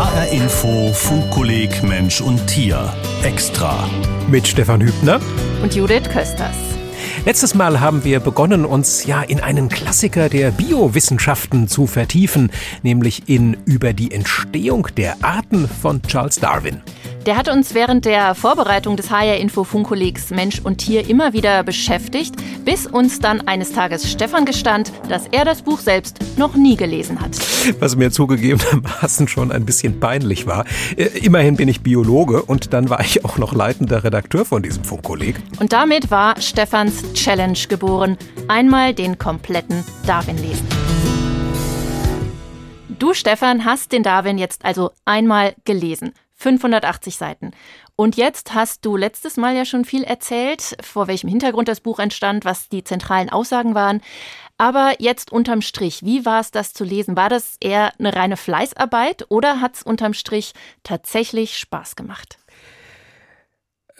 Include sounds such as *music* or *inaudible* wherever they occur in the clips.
HR Info Funkkolleg Mensch und Tier extra mit Stefan Hübner und Judith Kösters. Letztes Mal haben wir begonnen, uns ja in einen Klassiker der Biowissenschaften zu vertiefen, nämlich in über die Entstehung der Arten von Charles Darwin. Der hat uns während der Vorbereitung des HR Info Funkkollegs Mensch und Tier immer wieder beschäftigt, bis uns dann eines Tages Stefan gestand, dass er das Buch selbst noch nie gelesen hat. Was mir zugegebenermaßen schon ein bisschen peinlich war. Äh, immerhin bin ich Biologe und dann war ich auch noch leitender Redakteur von diesem Funkkolleg. Und damit war Stefans Challenge geboren. Einmal den kompletten Darwin lesen. Du, Stefan, hast den Darwin jetzt also einmal gelesen. 580 Seiten. Und jetzt hast du letztes Mal ja schon viel erzählt, vor welchem Hintergrund das Buch entstand, was die zentralen Aussagen waren. Aber jetzt unterm Strich, wie war es das zu lesen? War das eher eine reine Fleißarbeit oder hat es unterm Strich tatsächlich Spaß gemacht?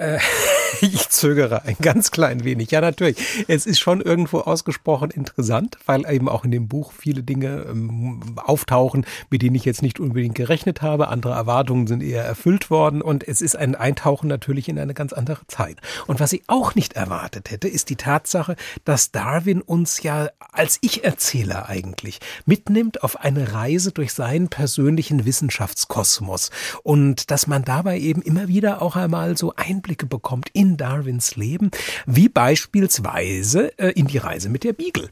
Äh, *laughs* ich zögere ein ganz klein wenig. Ja, natürlich. Es ist schon irgendwo ausgesprochen interessant, weil eben auch in dem Buch viele Dinge ähm, auftauchen, mit denen ich jetzt nicht unbedingt gerechnet habe. Andere Erwartungen sind eher erfüllt worden und es ist ein Eintauchen natürlich in eine ganz andere Zeit. Und was ich auch nicht erwartet hätte, ist die Tatsache, dass Darwin uns ja als Ich-Erzähler eigentlich mitnimmt auf eine Reise durch seinen persönlichen Wissenschaftskosmos und dass man dabei eben immer wieder auch einmal so Einblicke Einblicke bekommt in Darwins Leben, wie beispielsweise äh, in die Reise mit der Beagle.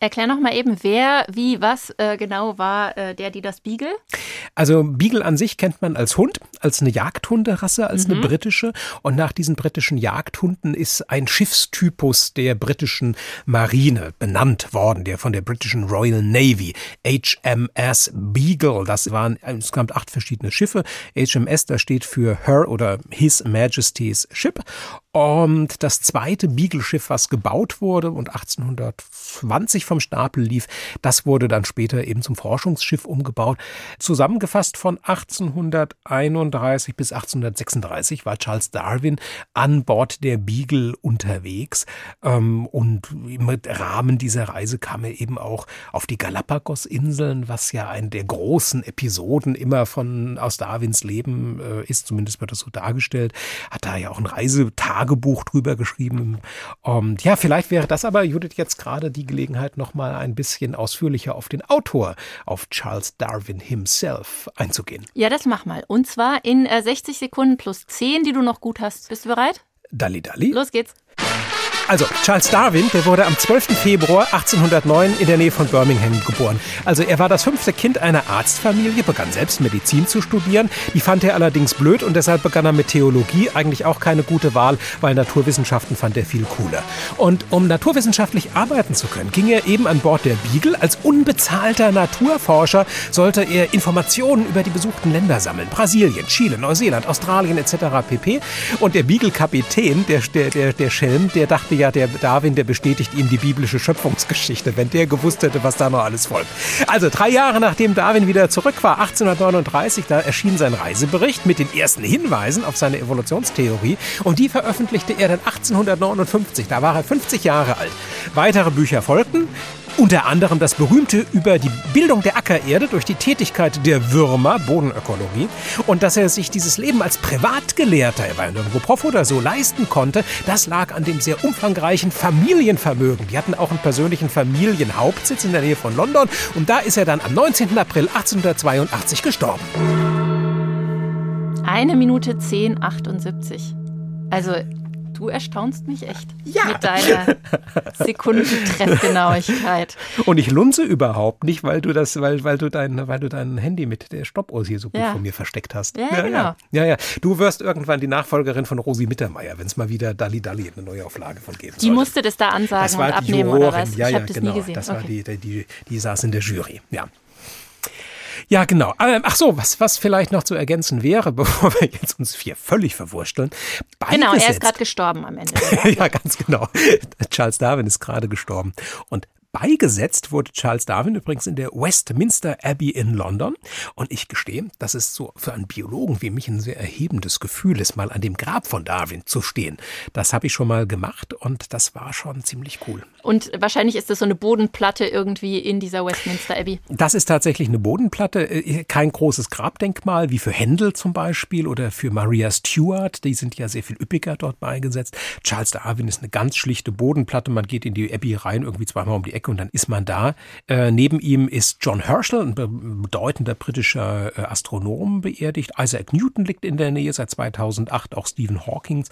Erklär noch mal eben, wer, wie, was äh, genau war äh, der, die das Beagle? Also Beagle an sich kennt man als Hund, als eine Jagdhunderasse, als mhm. eine britische. Und nach diesen britischen Jagdhunden ist ein Schiffstypus der britischen Marine benannt worden, der von der britischen Royal Navy, HMS Beagle. Das waren insgesamt acht verschiedene Schiffe. HMS, da steht für Her oder His Majesty's Ship. Und das zweite Beagle-Schiff, was gebaut wurde und 1820 vom Stapel lief, das wurde dann später eben zum Forschungsschiff umgebaut. Zusammengefasst von 1831 bis 1836 war Charles Darwin an Bord der Beagle unterwegs. Ähm, und im Rahmen dieser Reise kam er eben auch auf die Galapagos-Inseln, was ja eine der großen Episoden immer von aus Darwins Leben äh, ist, zumindest wird das so dargestellt. Hat da ja auch ein Reisetag Tagebuch drüber geschrieben. Und ja, vielleicht wäre das aber, Judith, jetzt gerade die Gelegenheit, nochmal ein bisschen ausführlicher auf den Autor, auf Charles Darwin himself einzugehen. Ja, das mach mal. Und zwar in äh, 60 Sekunden plus 10, die du noch gut hast. Bist du bereit? Dalli, dalli. Los geht's. Also, Charles Darwin, der wurde am 12. Februar 1809 in der Nähe von Birmingham geboren. Also, er war das fünfte Kind einer Arztfamilie, begann selbst Medizin zu studieren. Die fand er allerdings blöd und deshalb begann er mit Theologie. Eigentlich auch keine gute Wahl, weil Naturwissenschaften fand er viel cooler. Und um naturwissenschaftlich arbeiten zu können, ging er eben an Bord der Beagle. Als unbezahlter Naturforscher sollte er Informationen über die besuchten Länder sammeln. Brasilien, Chile, Neuseeland, Australien etc. pp. Und der Beagle-Kapitän, der, der, der, der Schelm, der dachte ja, der Darwin, der bestätigt ihm die biblische Schöpfungsgeschichte, wenn der gewusst hätte, was da noch alles folgt. Also drei Jahre nachdem Darwin wieder zurück war, 1839, da erschien sein Reisebericht mit den ersten Hinweisen auf seine Evolutionstheorie und die veröffentlichte er dann 1859, da war er 50 Jahre alt. Weitere Bücher folgten, unter anderem das berühmte über die Bildung der Ackererde durch die Tätigkeit der Würmer, Bodenökologie, und dass er sich dieses Leben als Privatgelehrter, er war ja nirgendwo Prof oder so, leisten konnte, das lag an dem sehr umfangreichen Familienvermögen. Die hatten auch einen persönlichen Familienhauptsitz in der Nähe von London und da ist er dann am 19. April 1882 gestorben. Eine Minute 10,78. Also Du erstaunst mich echt ja. mit deiner Sekundentreffgenauigkeit. Und ich lunze überhaupt nicht, weil du das, weil, weil du dein, weil du dein Handy mit der Stoppuhr hier so gut ja. von mir versteckt hast. Ja, ja, genau. Ja. ja, ja. Du wirst irgendwann die Nachfolgerin von Rosi Mittermeier, wenn es mal wieder Dalli Dalli eine Neuauflage von geben Die musste das da ansagen das war und abnehmen Jurorin. oder was? Ja, ich ja, habe das genau. nie gesehen. Das okay. war die, die, die, die saß in der Jury. Ja. Ja, genau. Ähm, ach so, was, was vielleicht noch zu ergänzen wäre, *laughs* bevor wir jetzt uns hier völlig verwursteln. Genau, er ist gerade gestorben am Ende. *laughs* ja, ganz genau. Charles Darwin ist gerade gestorben. Und Beigesetzt wurde Charles Darwin übrigens in der Westminster Abbey in London. Und ich gestehe, das ist so für einen Biologen wie mich ein sehr erhebendes Gefühl ist, mal an dem Grab von Darwin zu stehen. Das habe ich schon mal gemacht und das war schon ziemlich cool. Und wahrscheinlich ist das so eine Bodenplatte irgendwie in dieser Westminster Abbey. Das ist tatsächlich eine Bodenplatte, äh, kein großes Grabdenkmal wie für Händel zum Beispiel oder für Maria Stuart. Die sind ja sehr viel üppiger dort beigesetzt. Charles Darwin ist eine ganz schlichte Bodenplatte. Man geht in die Abbey rein, irgendwie zweimal um die Ecke und dann ist man da. Äh, neben ihm ist John Herschel, ein bedeutender britischer äh, Astronom, beerdigt. Isaac Newton liegt in der Nähe seit 2008, auch Stephen Hawking.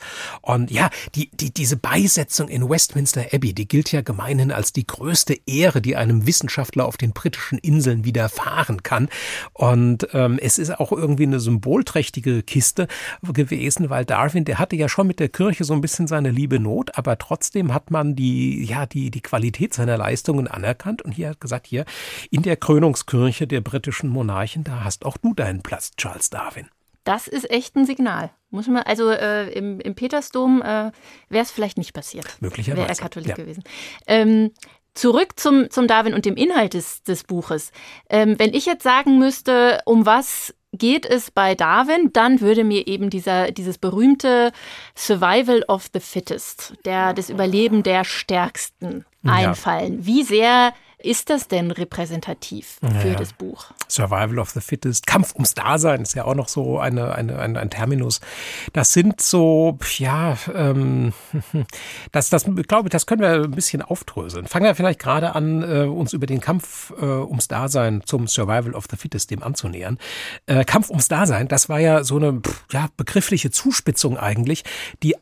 Und ja, die, die, diese Beisetzung in Westminster Abbey, die gilt ja gemeinhin als die größte Ehre, die einem Wissenschaftler auf den britischen Inseln widerfahren kann. Und ähm, es ist auch irgendwie eine symbolträchtige Kiste gewesen, weil Darwin, der hatte ja schon mit der Kirche so ein bisschen seine liebe Not, aber trotzdem hat man die, ja, die, die Qualität seiner Leistungen anerkannt und hier hat gesagt, hier in der Krönungskirche der britischen Monarchen, da hast auch du deinen Platz, Charles Darwin. Das ist echt ein Signal. Muss man, also äh, im, im Petersdom äh, wäre es vielleicht nicht passiert. Möglicherweise. Wäre er Katholik ja. gewesen. Ähm, zurück zum, zum Darwin und dem Inhalt des, des Buches. Ähm, wenn ich jetzt sagen müsste, um was geht es bei Darwin, dann würde mir eben dieser, dieses berühmte Survival of the Fittest, der, das Überleben der Stärksten einfallen. Ja. Wie sehr ist das denn repräsentativ für ja. das Buch? Survival of the Fittest, Kampf ums Dasein ist ja auch noch so eine, eine, ein, ein Terminus. Das sind so, ja, ähm, *laughs* das, das glaube ich, das können wir ein bisschen aufdröseln. Fangen wir vielleicht gerade an, äh, uns über den Kampf äh, ums Dasein zum Survival of the Fittest dem anzunähern. Äh, Kampf ums Dasein, das war ja so eine ja, begriffliche Zuspitzung eigentlich, die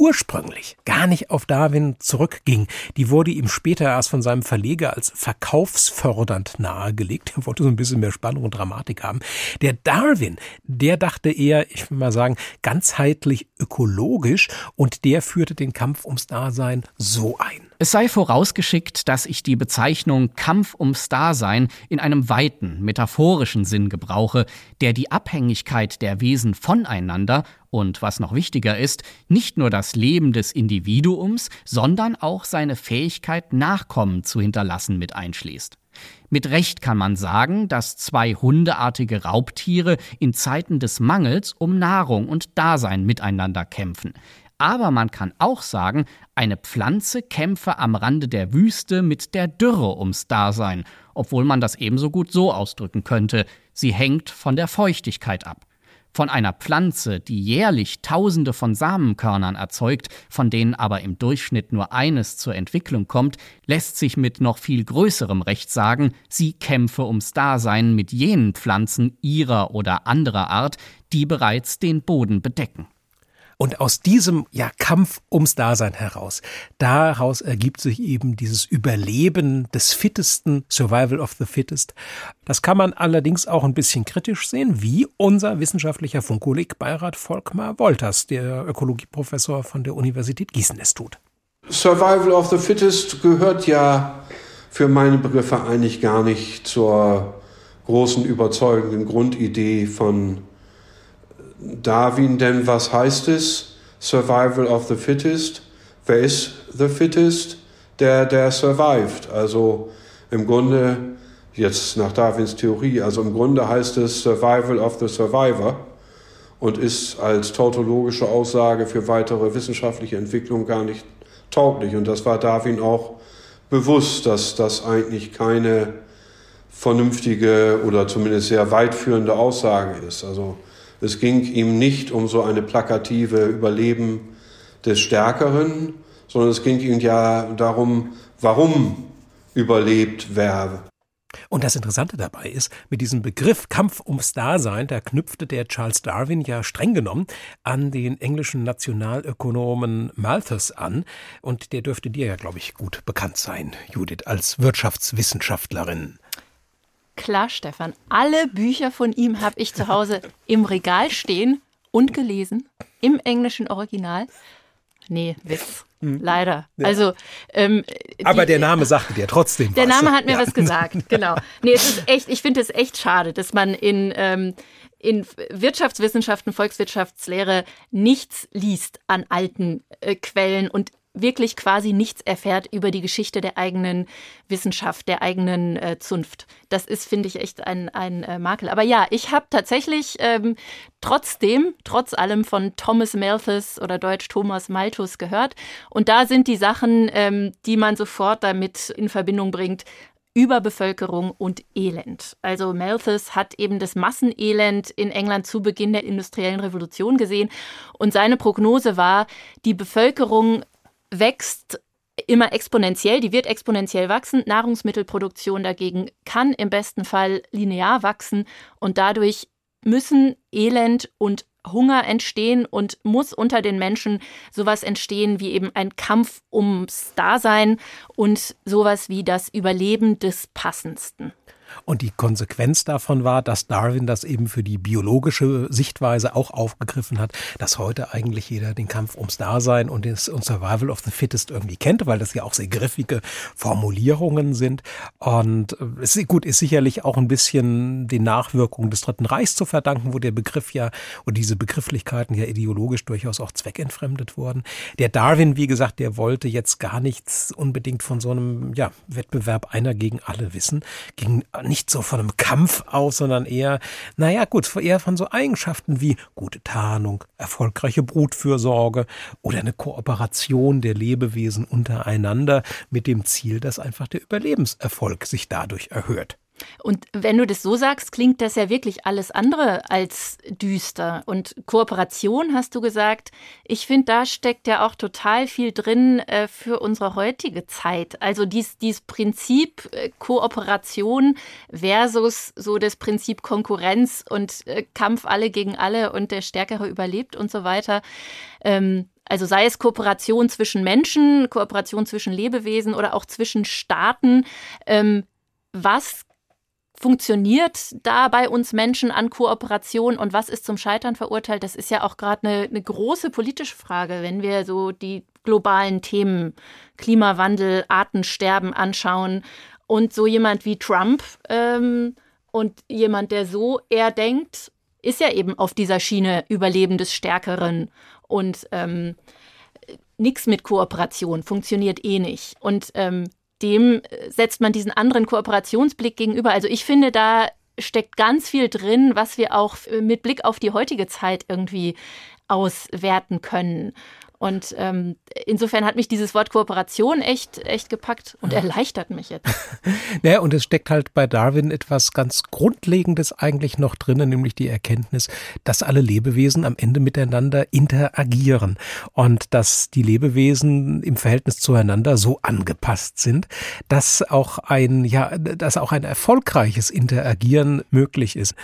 ursprünglich gar nicht auf Darwin zurückging. Die wurde ihm später erst von seinem Verleger als verkaufsfördernd nahegelegt. Er wollte so ein bisschen mehr Spannung und Dramatik haben. Der Darwin, der dachte eher, ich will mal sagen, ganzheitlich ökologisch und der führte den Kampf ums Dasein so ein. Es sei vorausgeschickt, dass ich die Bezeichnung Kampf ums Dasein in einem weiten, metaphorischen Sinn gebrauche, der die Abhängigkeit der Wesen voneinander und, was noch wichtiger ist, nicht nur das Leben des Individuums, sondern auch seine Fähigkeit, Nachkommen zu hinterlassen mit einschließt. Mit Recht kann man sagen, dass zwei hundeartige Raubtiere in Zeiten des Mangels um Nahrung und Dasein miteinander kämpfen. Aber man kann auch sagen, eine Pflanze kämpfe am Rande der Wüste mit der Dürre ums Dasein, obwohl man das ebenso gut so ausdrücken könnte, sie hängt von der Feuchtigkeit ab. Von einer Pflanze, die jährlich Tausende von Samenkörnern erzeugt, von denen aber im Durchschnitt nur eines zur Entwicklung kommt, lässt sich mit noch viel größerem Recht sagen, sie kämpfe ums Dasein mit jenen Pflanzen ihrer oder anderer Art, die bereits den Boden bedecken. Und aus diesem ja, Kampf ums Dasein heraus, daraus ergibt sich eben dieses Überleben des Fittesten, Survival of the Fittest. Das kann man allerdings auch ein bisschen kritisch sehen, wie unser wissenschaftlicher Funkkolleg Beirat Volkmar Wolters, der Ökologieprofessor von der Universität Gießen, es tut. Survival of the Fittest gehört ja für meine Begriffe eigentlich gar nicht zur großen überzeugenden Grundidee von Darwin, denn was heißt es? Survival of the fittest. Wer ist the fittest? Der, der survived. Also im Grunde, jetzt nach Darwins Theorie, also im Grunde heißt es Survival of the Survivor und ist als tautologische Aussage für weitere wissenschaftliche Entwicklung gar nicht tauglich. Und das war Darwin auch bewusst, dass das eigentlich keine vernünftige oder zumindest sehr weitführende Aussage ist. Also es ging ihm nicht um so eine plakative Überleben des Stärkeren, sondern es ging ihm ja darum, warum überlebt wer. Und das Interessante dabei ist, mit diesem Begriff Kampf ums Dasein, da knüpfte der Charles Darwin ja streng genommen an den englischen Nationalökonomen Malthus an. Und der dürfte dir ja, glaube ich, gut bekannt sein, Judith, als Wirtschaftswissenschaftlerin. Klar, Stefan. Alle Bücher von ihm habe ich zu Hause im Regal stehen und gelesen. Im englischen Original. Nee, Witz. Hm. Leider. Ja. Also, ähm, Aber der Name sagte dir trotzdem der was. Der Name hat mir ja. was gesagt, *laughs* genau. Nee, es ist echt, ich finde es echt schade, dass man in, ähm, in Wirtschaftswissenschaften, Volkswirtschaftslehre nichts liest an alten äh, Quellen und wirklich quasi nichts erfährt über die Geschichte der eigenen Wissenschaft, der eigenen äh, Zunft. Das ist, finde ich, echt ein, ein äh, Makel. Aber ja, ich habe tatsächlich ähm, trotzdem, trotz allem von Thomas Malthus oder Deutsch Thomas Malthus gehört. Und da sind die Sachen, ähm, die man sofort damit in Verbindung bringt, Überbevölkerung und Elend. Also Malthus hat eben das Massenelend in England zu Beginn der industriellen Revolution gesehen und seine Prognose war, die Bevölkerung wächst immer exponentiell, die wird exponentiell wachsen. Nahrungsmittelproduktion dagegen kann im besten Fall linear wachsen und dadurch müssen Elend und Hunger entstehen und muss unter den Menschen sowas entstehen wie eben ein Kampf ums Dasein und sowas wie das Überleben des Passendsten. Und die Konsequenz davon war, dass Darwin das eben für die biologische Sichtweise auch aufgegriffen hat, dass heute eigentlich jeder den Kampf ums Dasein und den Survival of the Fittest irgendwie kennt, weil das ja auch sehr griffige Formulierungen sind. Und es ist gut, ist sicherlich auch ein bisschen den Nachwirkungen des Dritten Reichs zu verdanken, wo der Begriff ja und diese Begrifflichkeiten ja ideologisch durchaus auch zweckentfremdet wurden. Der Darwin, wie gesagt, der wollte jetzt gar nichts unbedingt von so einem ja, Wettbewerb einer gegen alle wissen, ging nicht so von einem Kampf aus, sondern eher, naja, gut, eher von so Eigenschaften wie gute Tarnung, erfolgreiche Brutfürsorge oder eine Kooperation der Lebewesen untereinander mit dem Ziel, dass einfach der Überlebenserfolg sich dadurch erhöht. Und wenn du das so sagst, klingt das ja wirklich alles andere als düster. Und Kooperation hast du gesagt. Ich finde, da steckt ja auch total viel drin äh, für unsere heutige Zeit. Also dies, dieses Prinzip äh, Kooperation versus so das Prinzip Konkurrenz und äh, Kampf alle gegen alle und der Stärkere überlebt und so weiter. Ähm, also sei es Kooperation zwischen Menschen, Kooperation zwischen Lebewesen oder auch zwischen Staaten. Ähm, was funktioniert da bei uns Menschen an Kooperation und was ist zum Scheitern verurteilt? Das ist ja auch gerade eine, eine große politische Frage, wenn wir so die globalen Themen Klimawandel, Artensterben anschauen und so jemand wie Trump ähm, und jemand, der so eher denkt, ist ja eben auf dieser Schiene Überleben des Stärkeren und ähm, nichts mit Kooperation funktioniert eh nicht. Und ähm, dem setzt man diesen anderen Kooperationsblick gegenüber. Also ich finde, da steckt ganz viel drin, was wir auch mit Blick auf die heutige Zeit irgendwie auswerten können. Und ähm, insofern hat mich dieses Wort Kooperation echt, echt gepackt und erleichtert mich jetzt. *laughs* naja, und es steckt halt bei Darwin etwas ganz Grundlegendes eigentlich noch drinnen, nämlich die Erkenntnis, dass alle Lebewesen am Ende miteinander interagieren und dass die Lebewesen im Verhältnis zueinander so angepasst sind, dass auch ein, ja, dass auch ein erfolgreiches Interagieren möglich ist.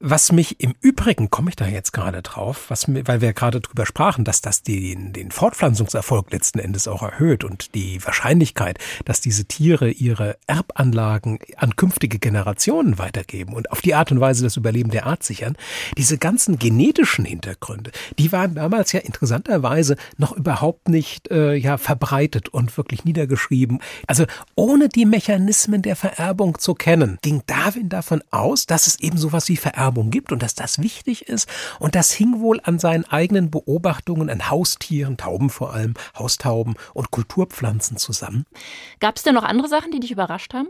Was mich im Übrigen, komme ich da jetzt gerade drauf, was, weil wir gerade drüber sprachen, dass das den, den Fortpflanzungserfolg letzten Endes auch erhöht und die Wahrscheinlichkeit, dass diese Tiere ihre Erbanlagen an künftige Generationen weitergeben und auf die Art und Weise das Überleben der Art sichern, diese ganzen genetischen Hintergründe, die waren damals ja interessanterweise noch überhaupt nicht äh, ja verbreitet und wirklich niedergeschrieben. Also ohne die Mechanismen der Vererbung zu kennen, ging Darwin davon aus, dass es eben sowas wie Vererbung Vererbung gibt und dass das wichtig ist. Und das hing wohl an seinen eigenen Beobachtungen an Haustieren, Tauben vor allem, Haustauben und Kulturpflanzen zusammen. Gab es denn noch andere Sachen, die dich überrascht haben?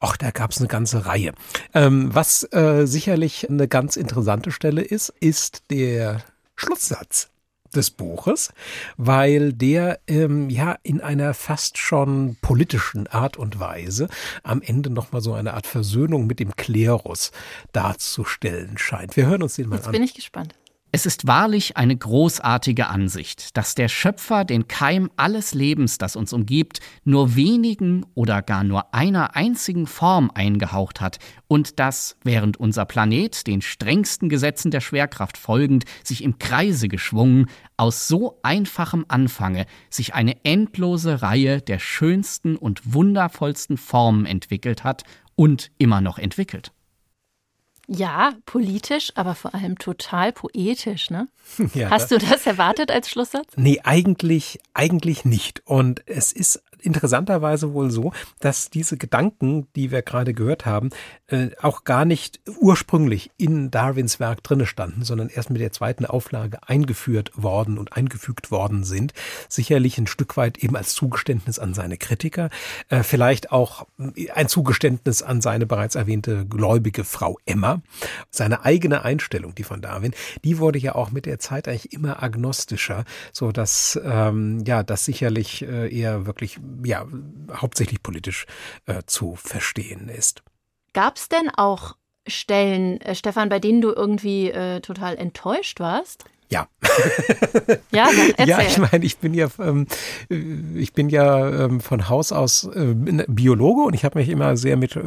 Ach, da gab es eine ganze Reihe. Ähm, was äh, sicherlich eine ganz interessante Stelle ist, ist der Schlusssatz des Buches, weil der ähm, ja in einer fast schon politischen Art und Weise am Ende nochmal so eine Art Versöhnung mit dem Klerus darzustellen scheint. Wir hören uns den mal Jetzt an. Jetzt bin ich gespannt. Es ist wahrlich eine großartige Ansicht, dass der Schöpfer den Keim alles Lebens, das uns umgibt, nur wenigen oder gar nur einer einzigen Form eingehaucht hat und dass, während unser Planet den strengsten Gesetzen der Schwerkraft folgend sich im Kreise geschwungen, aus so einfachem Anfange sich eine endlose Reihe der schönsten und wundervollsten Formen entwickelt hat und immer noch entwickelt. Ja, politisch, aber vor allem total poetisch, ne? *laughs* Ja, Hast du das erwartet als Schlusssatz? Nee, eigentlich, eigentlich nicht. Und es ist interessanterweise wohl so, dass diese Gedanken, die wir gerade gehört haben, äh, auch gar nicht ursprünglich in Darwins Werk drinne standen, sondern erst mit der zweiten Auflage eingeführt worden und eingefügt worden sind. Sicherlich ein Stück weit eben als Zugeständnis an seine Kritiker, äh, vielleicht auch ein Zugeständnis an seine bereits erwähnte gläubige Frau Emma. Seine eigene Einstellung, die von Darwin, die wurde ja auch mit der Zeit eigentlich immer agnostischer, so dass ähm, ja das sicherlich äh, eher wirklich ja hauptsächlich politisch äh, zu verstehen ist. Gab es denn auch Stellen, äh, Stefan, bei denen du irgendwie äh, total enttäuscht warst? Ja. *laughs* ja, erzähl. ja, ich meine, ich bin ja, ähm, ich bin ja ähm, von Haus aus äh, Biologe und ich habe mich immer sehr mit, äh,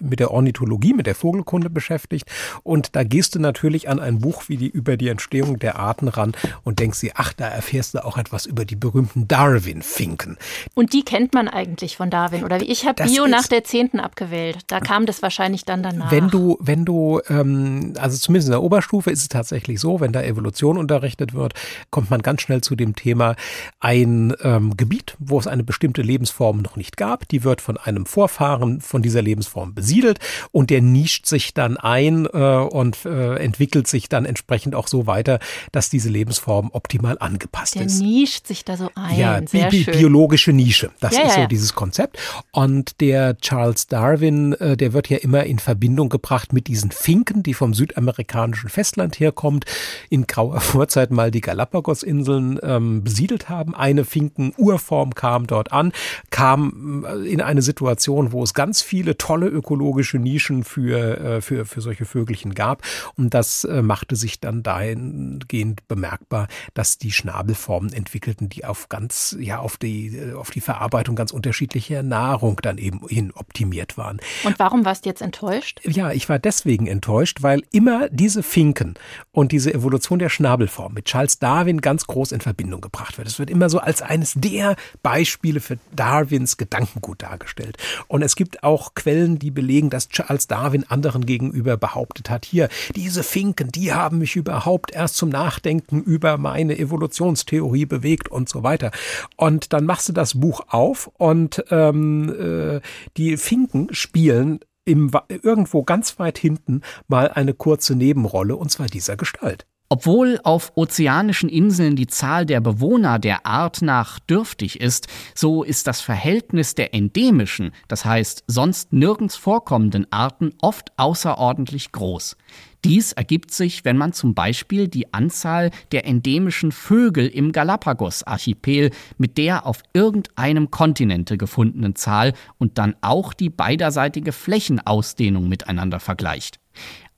mit der Ornithologie, mit der Vogelkunde beschäftigt. Und da gehst du natürlich an ein Buch wie die über die Entstehung der Arten ran und denkst dir, ach, da erfährst du auch etwas über die berühmten Darwin-Finken. Und die kennt man eigentlich von Darwin, oder wie? Ich habe Bio nach der zehnten abgewählt. Da kam das wahrscheinlich dann danach. Wenn du, wenn du, ähm, also zumindest in der Oberstufe ist es tatsächlich so, wenn da Evolution unterrichtet wird, kommt man ganz schnell zu dem Thema ein ähm, Gebiet, wo es eine bestimmte Lebensform noch nicht gab. Die wird von einem Vorfahren von dieser Lebensform besiedelt und der nischt sich dann ein äh, und äh, entwickelt sich dann entsprechend auch so weiter, dass diese Lebensform optimal angepasst der ist. Der nischt sich da so ein. Ja, bi schön. biologische Nische. Das ja, ist so ja. dieses Konzept. Und der Charles Darwin, äh, der wird ja immer in Verbindung gebracht mit diesen Finken, die vom südamerikanischen Festland herkommt, in grauer Vorzeit mal die Galapagos-Inseln ähm, besiedelt haben. Eine Finken-Urform kam dort an, kam äh, in eine Situation, wo es ganz viele tolle ökologische Nischen für, äh, für, für solche Vögelchen gab. Und das äh, machte sich dann dahingehend bemerkbar, dass die Schnabelformen entwickelten, die auf ganz, ja, auf die, äh, auf die Verarbeitung ganz unterschiedlicher Nahrung dann eben hin optimiert waren. Und warum warst du jetzt enttäuscht? Ja, ich war deswegen enttäuscht, weil immer diese Finken und diese Evolution der Schnabel Schnabelform mit Charles Darwin ganz groß in Verbindung gebracht wird. Es wird immer so als eines der Beispiele für Darwins Gedankengut dargestellt. Und es gibt auch Quellen, die belegen, dass Charles Darwin anderen gegenüber behauptet hat, hier, diese Finken, die haben mich überhaupt erst zum Nachdenken über meine Evolutionstheorie bewegt und so weiter. Und dann machst du das Buch auf und ähm, äh, die Finken spielen im, irgendwo ganz weit hinten mal eine kurze Nebenrolle, und zwar dieser Gestalt. Obwohl auf ozeanischen Inseln die Zahl der Bewohner der Art nach dürftig ist, so ist das Verhältnis der endemischen, das heißt sonst nirgends vorkommenden Arten oft außerordentlich groß. Dies ergibt sich, wenn man zum Beispiel die Anzahl der endemischen Vögel im Galapagos-Archipel mit der auf irgendeinem Kontinente gefundenen Zahl und dann auch die beiderseitige Flächenausdehnung miteinander vergleicht.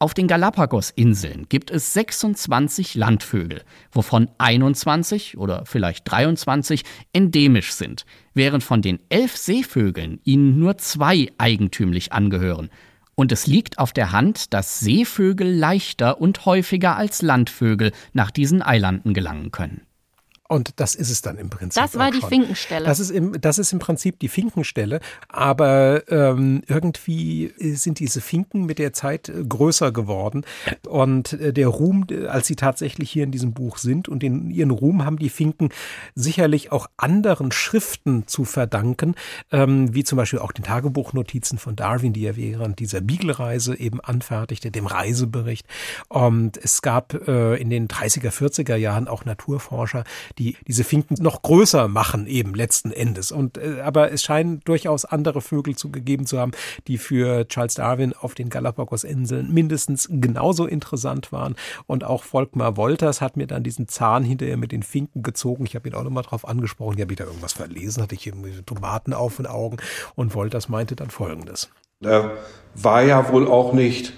Auf den Galapagos-Inseln gibt es 26 Landvögel, wovon 21 oder vielleicht 23 endemisch sind, während von den elf Seevögeln ihnen nur zwei eigentümlich angehören. Und es liegt auf der Hand, dass Seevögel leichter und häufiger als Landvögel nach diesen Eilanden gelangen können. Und das ist es dann im Prinzip. Das war die schon. Finkenstelle. Das ist, im, das ist im Prinzip die Finkenstelle. Aber ähm, irgendwie sind diese Finken mit der Zeit äh, größer geworden. Und äh, der Ruhm, als sie tatsächlich hier in diesem Buch sind und in ihren Ruhm haben die Finken sicherlich auch anderen Schriften zu verdanken, ähm, wie zum Beispiel auch den Tagebuchnotizen von Darwin, die er während dieser Beagle-Reise eben anfertigte, dem Reisebericht. Und es gab äh, in den 30er, 40er Jahren auch Naturforscher, die die diese Finken noch größer machen eben letzten Endes. Und äh, aber es scheinen durchaus andere Vögel zugegeben zu haben, die für Charles Darwin auf den Galapagos-Inseln mindestens genauso interessant waren. Und auch Volkmar Wolters hat mir dann diesen Zahn hinterher mit den Finken gezogen. Ich habe ihn auch nochmal drauf angesprochen. Ich habe da irgendwas verlesen, hatte ich hier Tomaten auf den Augen. Und Wolters meinte dann Folgendes. Er war ja wohl auch nicht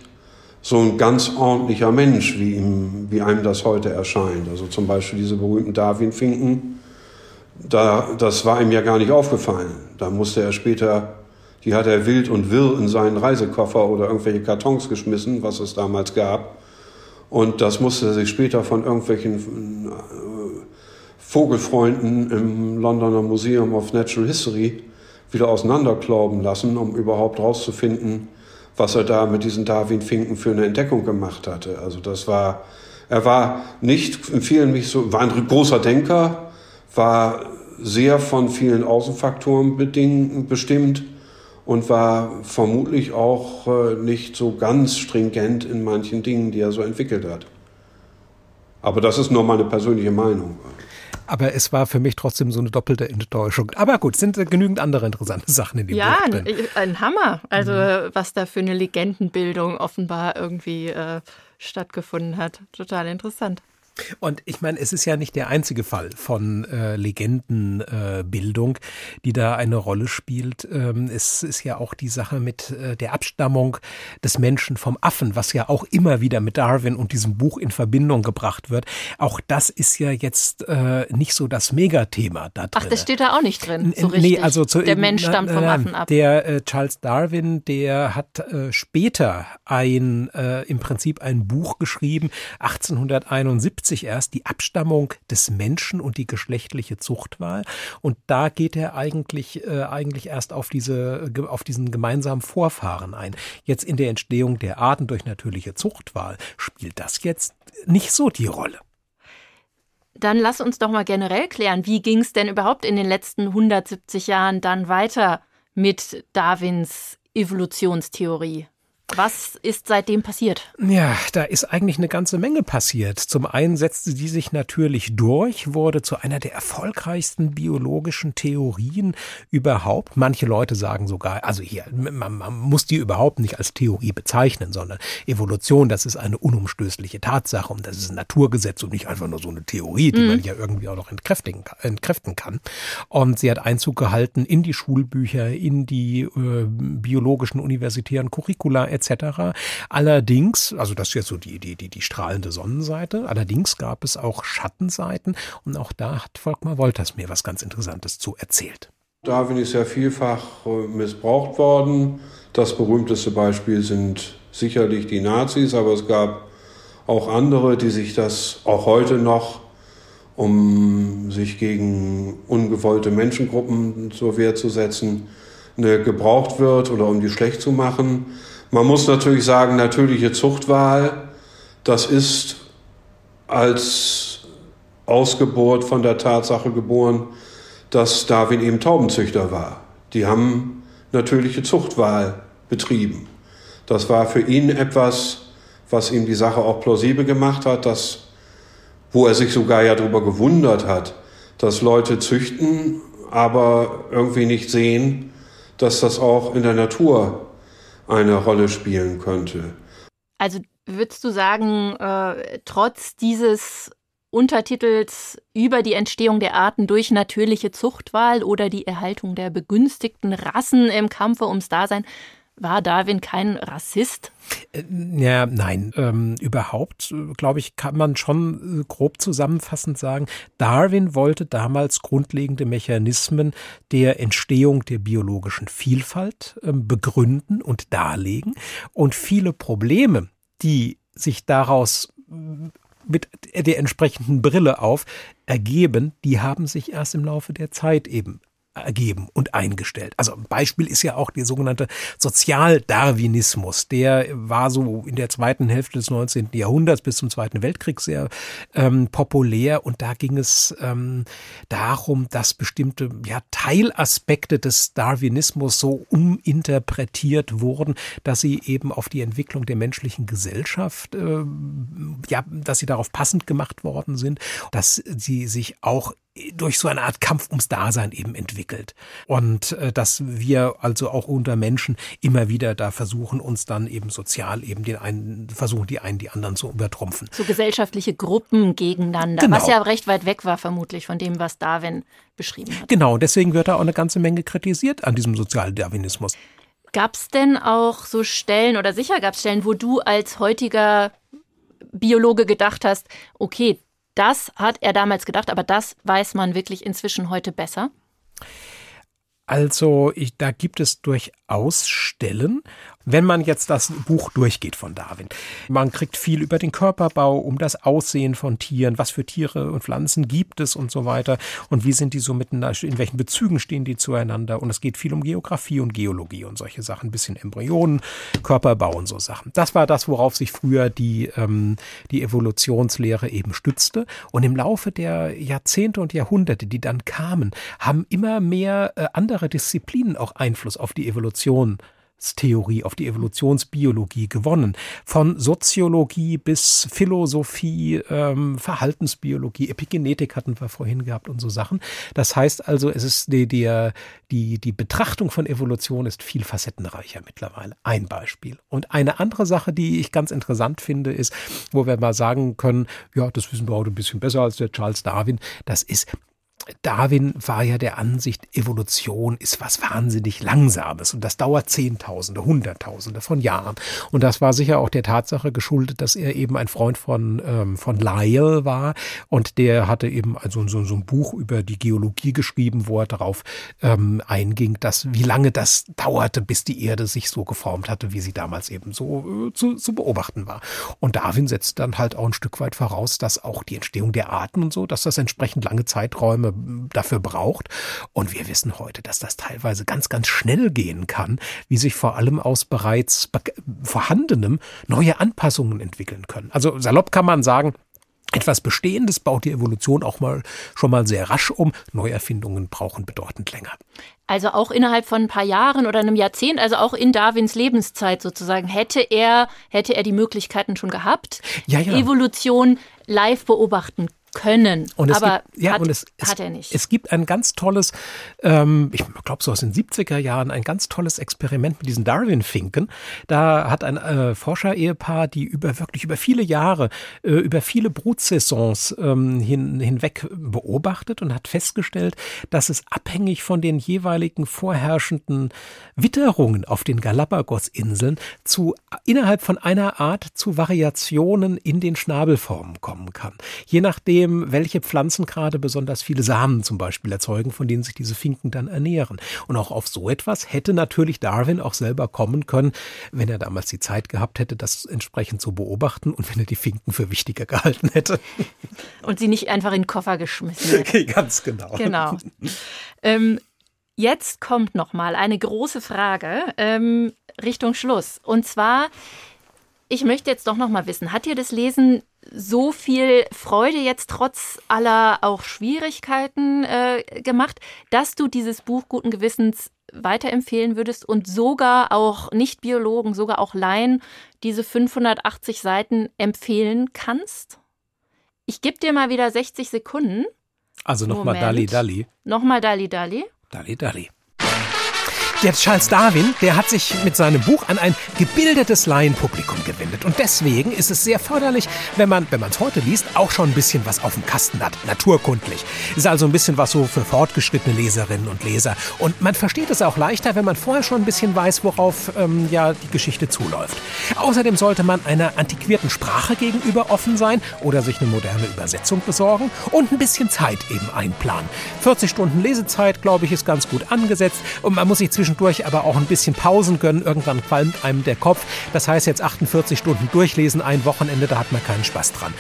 so ein ganz ordentlicher Mensch, wie, ihm, wie einem das heute erscheint. Also zum Beispiel diese berühmten Darwin-Finken, da, das war ihm ja gar nicht aufgefallen. Da musste er später, die hat er wild und wirr in seinen Reisekoffer oder irgendwelche Kartons geschmissen, was es damals gab. Und das musste er sich später von irgendwelchen äh, Vogelfreunden im Londoner Museum of Natural History wieder auseinanderklauben lassen, um überhaupt rauszufinden, was er da mit diesen Darwin-Finken für eine Entdeckung gemacht hatte. Also das war, er war nicht in mich so, war ein großer Denker, war sehr von vielen Außenfaktoren bedingt, bestimmt und war vermutlich auch äh, nicht so ganz stringent in manchen Dingen, die er so entwickelt hat. Aber das ist nur meine persönliche Meinung. Aber es war für mich trotzdem so eine doppelte Enttäuschung. Aber gut, sind genügend andere interessante Sachen in dem ja, Buch drin. Ja, ein, ein, Hammer. Also mhm. was da für eine Legendenbildung offenbar irgendwie äh, stattgefunden hat. Total interessant. Und ich meine, es ist ja nicht der einzige Fall von äh, Legendenbildung, äh, die da eine Rolle spielt. Ähm, es ist ja auch die Sache mit äh, der Abstammung des Menschen vom Affen, was ja auch immer wieder mit Darwin und diesem Buch in Verbindung gebracht wird. Auch das ist ja jetzt äh, nicht so das Megathema da drin. Ach, das steht da auch nicht drin, so richtig. Nee, also zu, der Mensch stammt vom Affen ab. Der äh, Charles Darwin, der hat äh, später ein, im Prinzip ein Buch geschrieben, 1871 1970 erst die Abstammung des Menschen und die geschlechtliche Zuchtwahl. Und da geht er eigentlich, äh, eigentlich erst auf diese, auf diesen gemeinsamen Vorfahren ein. Jetzt in der Entstehung der Arten durch natürliche Zuchtwahl spielt das jetzt nicht so die Rolle. Dann lass uns doch mal generell klären, wie ging es denn überhaupt in den letzten 170 Jahren dann weiter mit Darwins Evolutionstheorie? Was ist seitdem passiert? Ja, da ist eigentlich eine ganze Menge passiert. Zum einen setzte sie sich natürlich durch, wurde zu einer der erfolgreichsten biologischen Theorien überhaupt. Manche Leute sagen sogar, also hier, man, man muss die überhaupt nicht als Theorie bezeichnen, sondern Evolution, das ist eine unumstößliche Tatsache und das ist ein Naturgesetz und nicht einfach nur so eine Theorie, die mhm. man ja irgendwie auch noch entkräftigen, entkräften kann. Und sie hat Einzug gehalten in die Schulbücher, in die äh, biologischen universitären Curricula etc. Allerdings, also das ist jetzt so die, die, die, die strahlende Sonnenseite, allerdings gab es auch Schattenseiten und auch da hat Volkmar Wolters mir was ganz Interessantes zu erzählt. Darwin ist ja vielfach äh, missbraucht worden. Das berühmteste Beispiel sind sicherlich die Nazis, aber es gab auch andere, die sich das auch heute noch, um sich gegen ungewollte Menschengruppen zur Wehr zu setzen, ne, gebraucht wird oder um die schlecht zu machen. Man muss natürlich sagen, natürliche Zuchtwahl, das ist als Ausgeburt von der Tatsache geboren, dass Darwin eben Taubenzüchter war. Die haben natürliche Zuchtwahl betrieben. Das war für ihn etwas, was ihm die Sache auch plausibel gemacht hat, dass, wo er sich sogar ja darüber gewundert hat, dass Leute züchten, aber irgendwie nicht sehen, dass das auch in der Natur eine Rolle spielen könnte. Also würdest du sagen, äh, trotz dieses Untertitels über die Entstehung der Arten durch natürliche Zuchtwahl oder die Erhaltung der begünstigten Rassen im Kampfe ums Dasein, war Darwin kein Rassist? Äh, ja, nein, ähm, überhaupt, glaube ich, kann man schon äh, grob zusammenfassend sagen, Darwin wollte damals grundlegende Mechanismen der Entstehung der biologischen Vielfalt ähm, begründen und darlegen und viele Probleme, die sich daraus äh, mit der entsprechenden Brille auf ergeben, die haben sich erst im Laufe der Zeit eben ergeben und eingestellt. Also ein Beispiel ist ja auch der sogenannte Sozialdarwinismus. Der war so in der zweiten Hälfte des 19. Jahrhunderts bis zum Zweiten Weltkrieg sehr ähm, populär und da ging es ähm, darum, dass bestimmte ja, Teilaspekte des Darwinismus so uminterpretiert wurden, dass sie eben auf die Entwicklung der menschlichen Gesellschaft, äh, ja, dass sie darauf passend gemacht worden sind, dass sie sich auch durch so eine Art Kampf ums Dasein eben entwickelt. Und äh, dass wir also auch unter Menschen immer wieder da versuchen, uns dann eben sozial eben den einen, versuchen die einen die anderen zu übertrumpfen. So gesellschaftliche Gruppen gegeneinander, genau. was ja recht weit weg war vermutlich von dem, was Darwin beschrieben hat. Genau, deswegen wird da auch eine ganze Menge kritisiert an diesem Sozialdarwinismus. Gab es denn auch so Stellen oder sicher gab es Stellen, wo du als heutiger Biologe gedacht hast, okay, das hat er damals gedacht, aber das weiß man wirklich inzwischen heute besser? Also ich, da gibt es durchaus Stellen, Wenn man jetzt das Buch durchgeht von Darwin, man kriegt viel über den Körperbau, um das Aussehen von Tieren, was für Tiere und Pflanzen gibt es und so weiter. Und wie sind die so miteinander, in welchen Bezügen stehen die zueinander? Und es geht viel um Geografie und Geologie und solche Sachen, ein bisschen Embryonen, Körperbau und so Sachen. Das war das, worauf sich früher die, ähm, die Evolutionslehre eben stützte. Und im Laufe der Jahrzehnte und Jahrhunderte, die dann kamen, haben immer mehr äh, andere Disziplinen auch Einfluss auf die Evolution Evolutionstheorie, auf die Evolutionsbiologie gewonnen. Von Soziologie bis Philosophie, ähm, Verhaltensbiologie, Epigenetik hatten wir vorhin gehabt und so Sachen. Das heißt also, es ist die, die, die, die Betrachtung von Evolution ist viel facettenreicher mittlerweile. Ein Beispiel. Und eine andere Sache, die ich ganz interessant finde, ist, wo wir mal sagen können, ja, das wissen wir heute ein bisschen besser als der Charles Darwin, das ist Darwin war ja der Ansicht, Evolution ist was wahnsinnig Langsames und das dauert Zehntausende, Hunderttausende von Jahren. Und das war sicher auch der Tatsache geschuldet, dass er eben ein Freund von, ähm, von Lyell war und der hatte eben also so, so ein Buch über die Geologie geschrieben, wo er darauf ähm, einging, dass wie lange das dauerte, bis die Erde sich so geformt hatte, wie sie damals eben so äh, zu, zu beobachten war. Und Darwin setzt dann halt auch ein Stück weit voraus, dass auch die Entstehung der Arten und so, dass das entsprechend lange Zeiträume dafür braucht. Und wir wissen heute, dass das teilweise ganz, ganz schnell gehen kann, wie sich vor allem aus bereits vorhandenem neue Anpassungen entwickeln können. Also salopp kann man sagen, etwas Bestehendes baut die Evolution auch mal schon mal sehr rasch um. Neuerfindungen brauchen bedeutend länger. Also auch innerhalb von ein paar Jahren oder einem Jahrzehnt, also auch in Darwins Lebenszeit sozusagen, hätte er, hätte er die Möglichkeiten schon gehabt, ja, ja. Evolution live beobachten können. Und es aber gibt, ja, hat, und es, hat er nicht. Es gibt ein ganz tolles, ähm, ich glaube so aus den 70er Jahren, ein ganz tolles Experiment mit diesen Darwin-Finken. Da hat ein äh, Forscher-Ehepaar, die über wirklich über viele Jahre, äh, über viele Brutsaisons ähm, hin, hinweg beobachtet und hat festgestellt, dass es abhängig von den jeweiligen vorherrschenden Witterungen auf den Galapagos-Inseln zu innerhalb von einer Art zu Variationen in den Schnabelformen kommen kann. Je nachdem, dem, welche Pflanzen gerade besonders viele Samen zum Beispiel erzeugen, von denen sich diese Finken dann ernähren. Und auch auf so etwas hätte natürlich Darwin auch selber kommen können, wenn er damals die Zeit gehabt hätte, das entsprechend zu beobachten und wenn er die Finken für wichtiger *laughs* gehalten hätte. Und sie nicht einfach in den Koffer geschmissen hätte. Ganz genau. Genau. Ähm, jetzt kommt noch mal eine große Frage ähm, Richtung Schluss. Und zwar, ich möchte jetzt doch noch mal wissen, hat dir das Lesen so viel Freude jetzt trotz aller auch Schwierigkeiten äh, gemacht, dass du dieses Buch guten Gewissens weiterempfehlen würdest und sogar auch Nicht-Biologen, sogar auch Laien diese 580 Seiten empfehlen kannst? Ich gebe dir mal wieder 60 Sekunden. Also nochmal Dali Dali. Nochmal Dali Dali. Dali Dali. Der Charles Darwin, der hat sich mit seinem Buch an ein gebildetes Laienpublikum gewendet. Und deswegen ist es sehr förderlich, wenn man, wenn man es heute liest, auch schon ein bisschen was auf dem Kasten hat. Naturkundlich. Ist also ein bisschen was so für fortgeschrittene Leserinnen und Leser. Und man versteht es auch leichter, wenn man vorher schon ein bisschen weiß, worauf ähm, ja die Geschichte zuläuft. Außerdem sollte man einer antiquierten Sprache gegenüber offen sein oder sich eine moderne Übersetzung besorgen und ein bisschen Zeit eben einplanen. 40 Stunden Lesezeit, glaube ich, ist ganz gut angesetzt und man muss sich zwischen zwischendurch aber auch ein bisschen Pausen gönnen. Irgendwann qualmt einem der Kopf. Das heißt jetzt 48 Stunden durchlesen, ein Wochenende, da hat man keinen Spaß dran.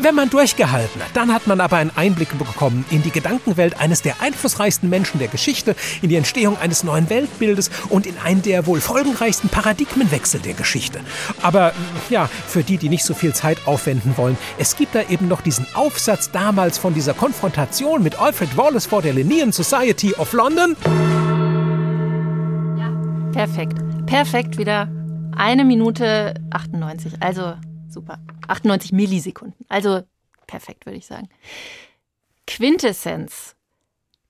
Wenn man durchgehalten hat, dann hat man aber einen Einblick bekommen in die Gedankenwelt eines der einflussreichsten Menschen der Geschichte, in die Entstehung eines neuen Weltbildes und in einen der wohl folgenreichsten Paradigmenwechsel der Geschichte. Aber ja, für die, die nicht so viel Zeit aufwenden wollen, es gibt da eben noch diesen Aufsatz damals von dieser Konfrontation mit Alfred Wallace vor der Linnean Society of London. Perfekt. Perfekt wieder. Eine Minute 98. Also super. 98 Millisekunden. Also perfekt, würde ich sagen. Quintessenz.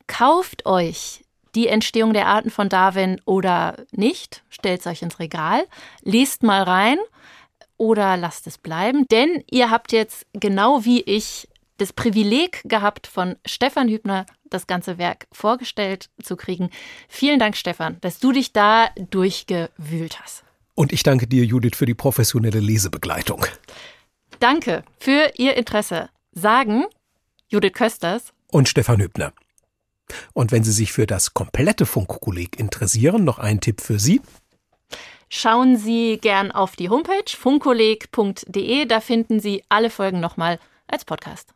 Kauft euch die Entstehung der Arten von Darwin oder nicht. Stellt es euch ins Regal. Lest mal rein oder lasst es bleiben. Denn ihr habt jetzt genau wie ich das Privileg gehabt, von Stefan Hübner das ganze Werk vorgestellt zu kriegen. Vielen Dank, Stefan, dass du dich da durchgewühlt hast. Und ich danke dir, Judith, für die professionelle Lesebegleitung. Danke für Ihr Interesse. Sagen Judith Kösters und Stefan Hübner. Und wenn Sie sich für das komplette Funkkolleg interessieren, noch ein Tipp für Sie. Schauen Sie gern auf die Homepage funkoleg.de, da finden Sie alle Folgen nochmal als Podcast.